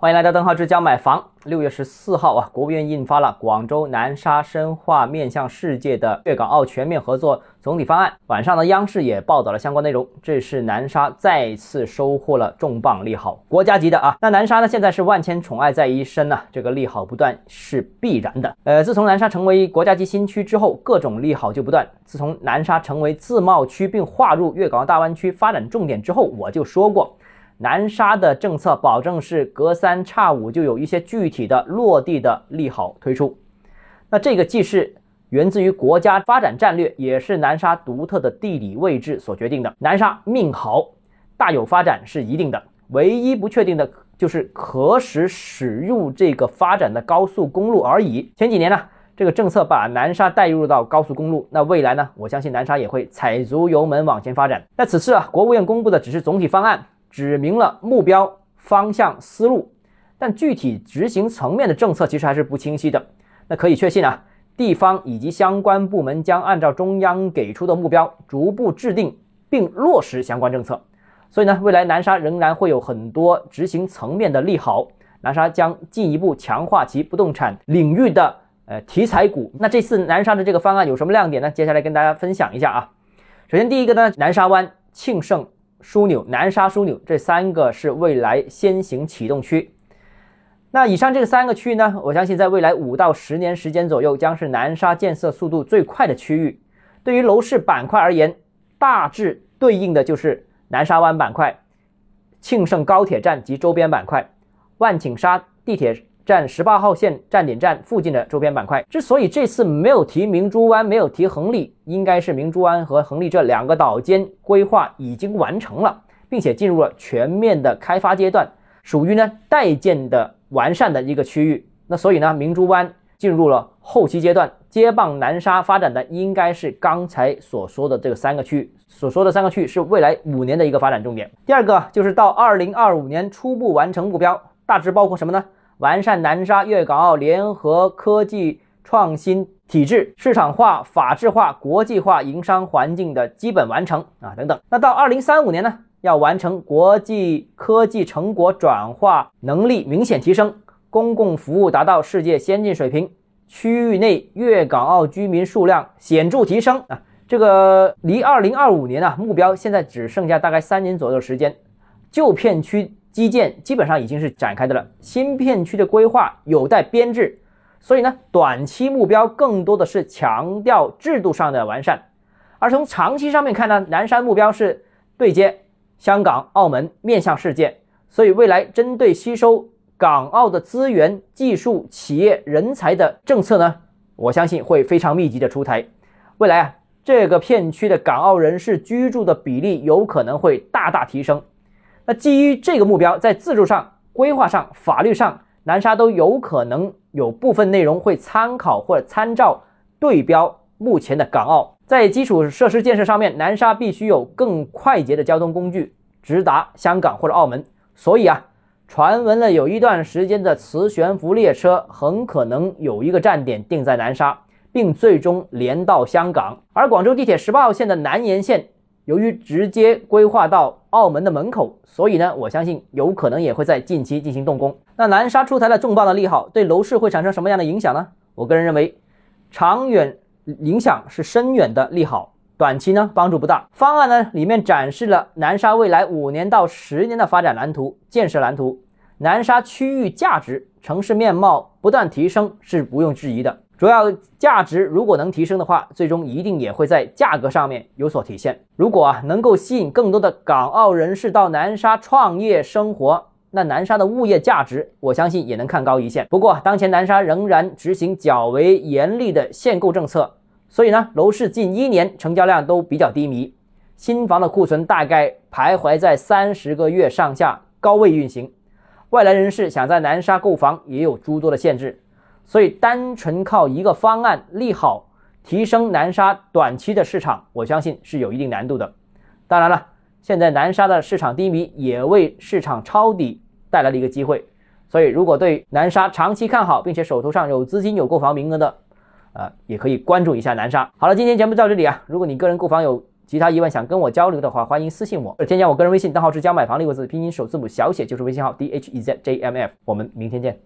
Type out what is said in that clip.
欢迎来到邓浩之家买房。六月十四号啊，国务院印发了《广州南沙深化面向世界的粤港澳全面合作总体方案》。晚上呢，央视也报道了相关内容。这是南沙再次收获了重磅利好，国家级的啊。那南沙呢，现在是万千宠爱在一身呐，这个利好不断是必然的。呃，自从南沙成为国家级新区之后，各种利好就不断。自从南沙成为自贸区并划入粤港澳大湾区发展重点之后，我就说过。南沙的政策保证是隔三差五就有一些具体的落地的利好推出，那这个既是源自于国家发展战略，也是南沙独特的地理位置所决定的。南沙命好，大有发展是一定的，唯一不确定的就是何时驶入这个发展的高速公路而已。前几年呢，这个政策把南沙带入到高速公路，那未来呢，我相信南沙也会踩足油门往前发展。那此次啊，国务院公布的只是总体方案。指明了目标方向思路，但具体执行层面的政策其实还是不清晰的。那可以确信啊，地方以及相关部门将按照中央给出的目标，逐步制定并落实相关政策。所以呢，未来南沙仍然会有很多执行层面的利好，南沙将进一步强化其不动产领域的呃题材股。那这次南沙的这个方案有什么亮点呢？接下来跟大家分享一下啊。首先第一个呢，南沙湾、庆盛。枢纽、南沙枢纽这三个是未来先行启动区。那以上这三个区域呢，我相信在未来五到十年时间左右，将是南沙建设速度最快的区域。对于楼市板块而言，大致对应的就是南沙湾板块、庆盛高铁站及周边板块、万顷沙地铁。站十八号线站点站附近的周边板块，之所以这次没有提明珠湾，没有提恒利，应该是明珠湾和恒利这两个岛间规划已经完成了，并且进入了全面的开发阶段，属于呢待建的完善的一个区域。那所以呢，明珠湾进入了后期阶段，接棒南沙发展的应该是刚才所说的这个三个区域，所说的三个区域是未来五年的一个发展重点。第二个就是到二零二五年初步完成目标，大致包括什么呢？完善南沙粤港澳联合科技创新体制，市场化、法治化、国际化营商环境的基本完成啊，等等。那到二零三五年呢，要完成国际科技成果转化能力明显提升，公共服务达到世界先进水平，区域内粤港澳居民数量显著提升啊。这个离二零二五年啊目标现在只剩下大概三年左右时间，旧片区。基建基本上已经是展开的了，新片区的规划有待编制，所以呢，短期目标更多的是强调制度上的完善，而从长期上面看呢，南山目标是对接香港、澳门，面向世界，所以未来针对吸收港澳的资源、技术、企业人才的政策呢，我相信会非常密集的出台，未来啊，这个片区的港澳人士居住的比例有可能会大大提升。那基于这个目标，在自助上、规划上、法律上，南沙都有可能有部分内容会参考或者参照对标目前的港澳。在基础设施建设上面，南沙必须有更快捷的交通工具直达香港或者澳门。所以啊，传闻了有一段时间的磁悬浮列车很可能有一个站点定在南沙，并最终连到香港。而广州地铁十八号线的南延线。由于直接规划到澳门的门口，所以呢，我相信有可能也会在近期进行动工。那南沙出台了重磅的利好，对楼市会产生什么样的影响呢？我个人认为，长远影响是深远的利好，短期呢帮助不大。方案呢里面展示了南沙未来五年到十年的发展蓝图、建设蓝图，南沙区域价值、城市面貌不断提升是毋庸置疑的。主要价值如果能提升的话，最终一定也会在价格上面有所体现。如果啊能够吸引更多的港澳人士到南沙创业生活，那南沙的物业价值，我相信也能看高一线。不过，当前南沙仍然执行较为严厉的限购政策，所以呢，楼市近一年成交量都比较低迷，新房的库存大概徘徊在三十个月上下高位运行，外来人士想在南沙购房也有诸多的限制。所以，单纯靠一个方案利好提升南沙短期的市场，我相信是有一定难度的。当然了，现在南沙的市场低迷也为市场抄底带来了一个机会。所以，如果对南沙长期看好，并且手头上有资金、有购房名额的，呃，也可以关注一下南沙。好了，今天节目到这里啊。如果你个人购房有其他疑问想跟我交流的话，欢迎私信我，添加我个人微信，账号是教买房六个字拼音首字母小写就是微信号 d h e z j m f。我们明天见。